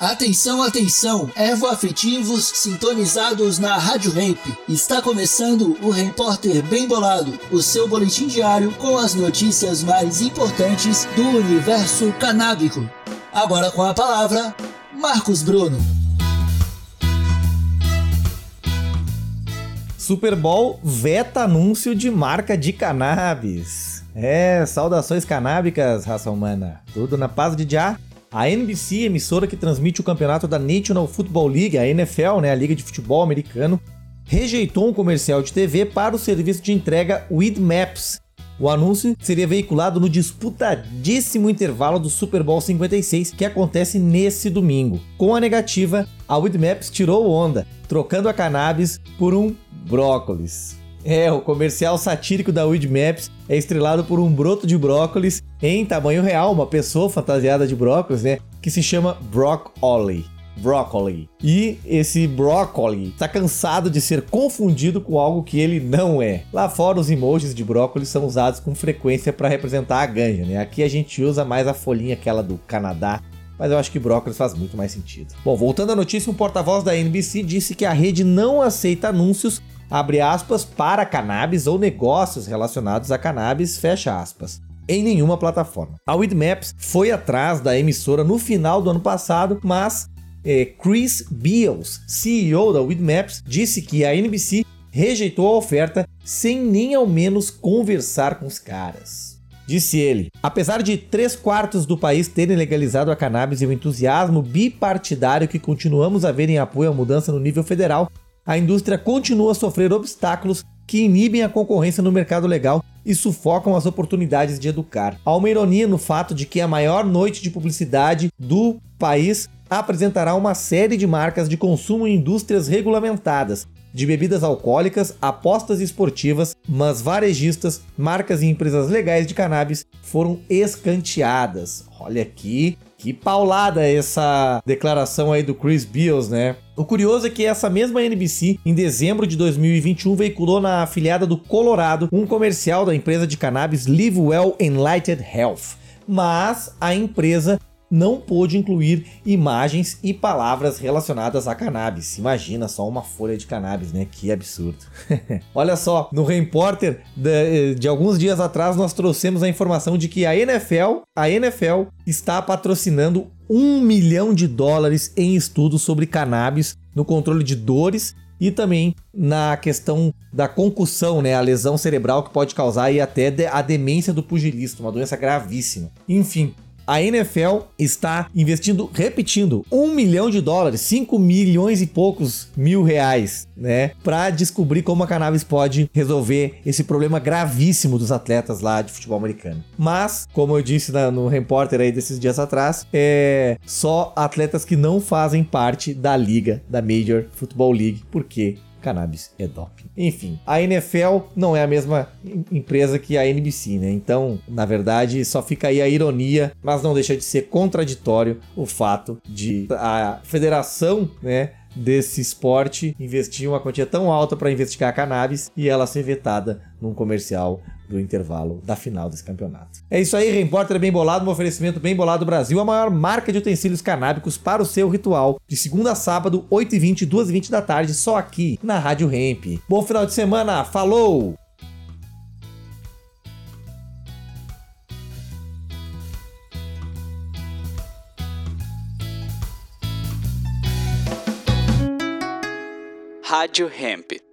Atenção, atenção, ervo-afetivos sintonizados na Rádio Ramp. Está começando o Repórter Bem Bolado, o seu boletim diário com as notícias mais importantes do universo canábico. Agora com a palavra, Marcos Bruno. Super Bowl veta anúncio de marca de cannabis. É, saudações canábicas, raça humana. Tudo na paz de já. A NBC, emissora que transmite o campeonato da National Football League, a NFL, né, a liga de futebol americano, rejeitou um comercial de TV para o serviço de entrega With Maps. O anúncio seria veiculado no disputadíssimo intervalo do Super Bowl 56, que acontece nesse domingo. Com a negativa, a Maps tirou onda, trocando a cannabis por um brócolis. É, o comercial satírico da Weed Maps é estrelado por um broto de brócolis em tamanho real, uma pessoa fantasiada de brócolis, né? Que se chama Broccoli. Broccoli. E esse brócoli está cansado de ser confundido com algo que ele não é. Lá fora, os emojis de brócolis são usados com frequência para representar a ganja, né? Aqui a gente usa mais a folhinha aquela do Canadá, mas eu acho que brócolis faz muito mais sentido. Bom, voltando à notícia, um porta-voz da NBC disse que a rede não aceita anúncios abre aspas, para cannabis ou negócios relacionados a cannabis, fecha aspas em nenhuma plataforma. A Weedmaps foi atrás da emissora no final do ano passado, mas é, Chris Beals, CEO da Weedmaps, disse que a NBC rejeitou a oferta sem nem ao menos conversar com os caras. Disse ele: apesar de três quartos do país terem legalizado a cannabis e o entusiasmo bipartidário que continuamos a ver em apoio à mudança no nível federal, a indústria continua a sofrer obstáculos que inibem a concorrência no mercado legal e sufocam as oportunidades de educar. Há uma ironia no fato de que a maior noite de publicidade do país apresentará uma série de marcas de consumo em indústrias regulamentadas, de bebidas alcoólicas, apostas esportivas, mas varejistas, marcas e empresas legais de cannabis foram escanteadas. Olha aqui, que paulada essa declaração aí do Chris Beals, né? O curioso é que essa mesma NBC, em dezembro de 2021, veiculou na afiliada do Colorado um comercial da empresa de cannabis Live Well Enlightened Health. Mas a empresa não pôde incluir imagens e palavras relacionadas a cannabis. Imagina só uma folha de cannabis, né? Que absurdo. Olha só, no Reporter de, de, alguns dias atrás nós trouxemos a informação de que a NFL, a NFL está patrocinando um milhão de dólares em estudos sobre cannabis no controle de dores e também na questão da concussão, né, a lesão cerebral que pode causar e até a demência do pugilista, uma doença gravíssima. Enfim, a NFL está investindo, repetindo, um milhão de dólares, 5 milhões e poucos mil reais, né? Para descobrir como a cannabis pode resolver esse problema gravíssimo dos atletas lá de futebol americano. Mas, como eu disse na, no repórter aí desses dias atrás, é só atletas que não fazem parte da liga, da Major Football League, porque cannabis é doping. Enfim, a NFL não é a mesma empresa que a NBC, né? Então, na verdade, só fica aí a ironia, mas não deixa de ser contraditório o fato de a federação, né? desse esporte investir uma quantia tão alta para investigar cannabis e ela ser vetada num comercial do intervalo da final desse campeonato. É isso aí, Repórter Bem Bolado, um oferecimento Bem Bolado Brasil, a maior marca de utensílios canábicos para o seu ritual, de segunda a sábado, 8h20 e 2h20 da tarde, só aqui na Rádio Hemp. Bom final de semana, falou! Rádio Hemp.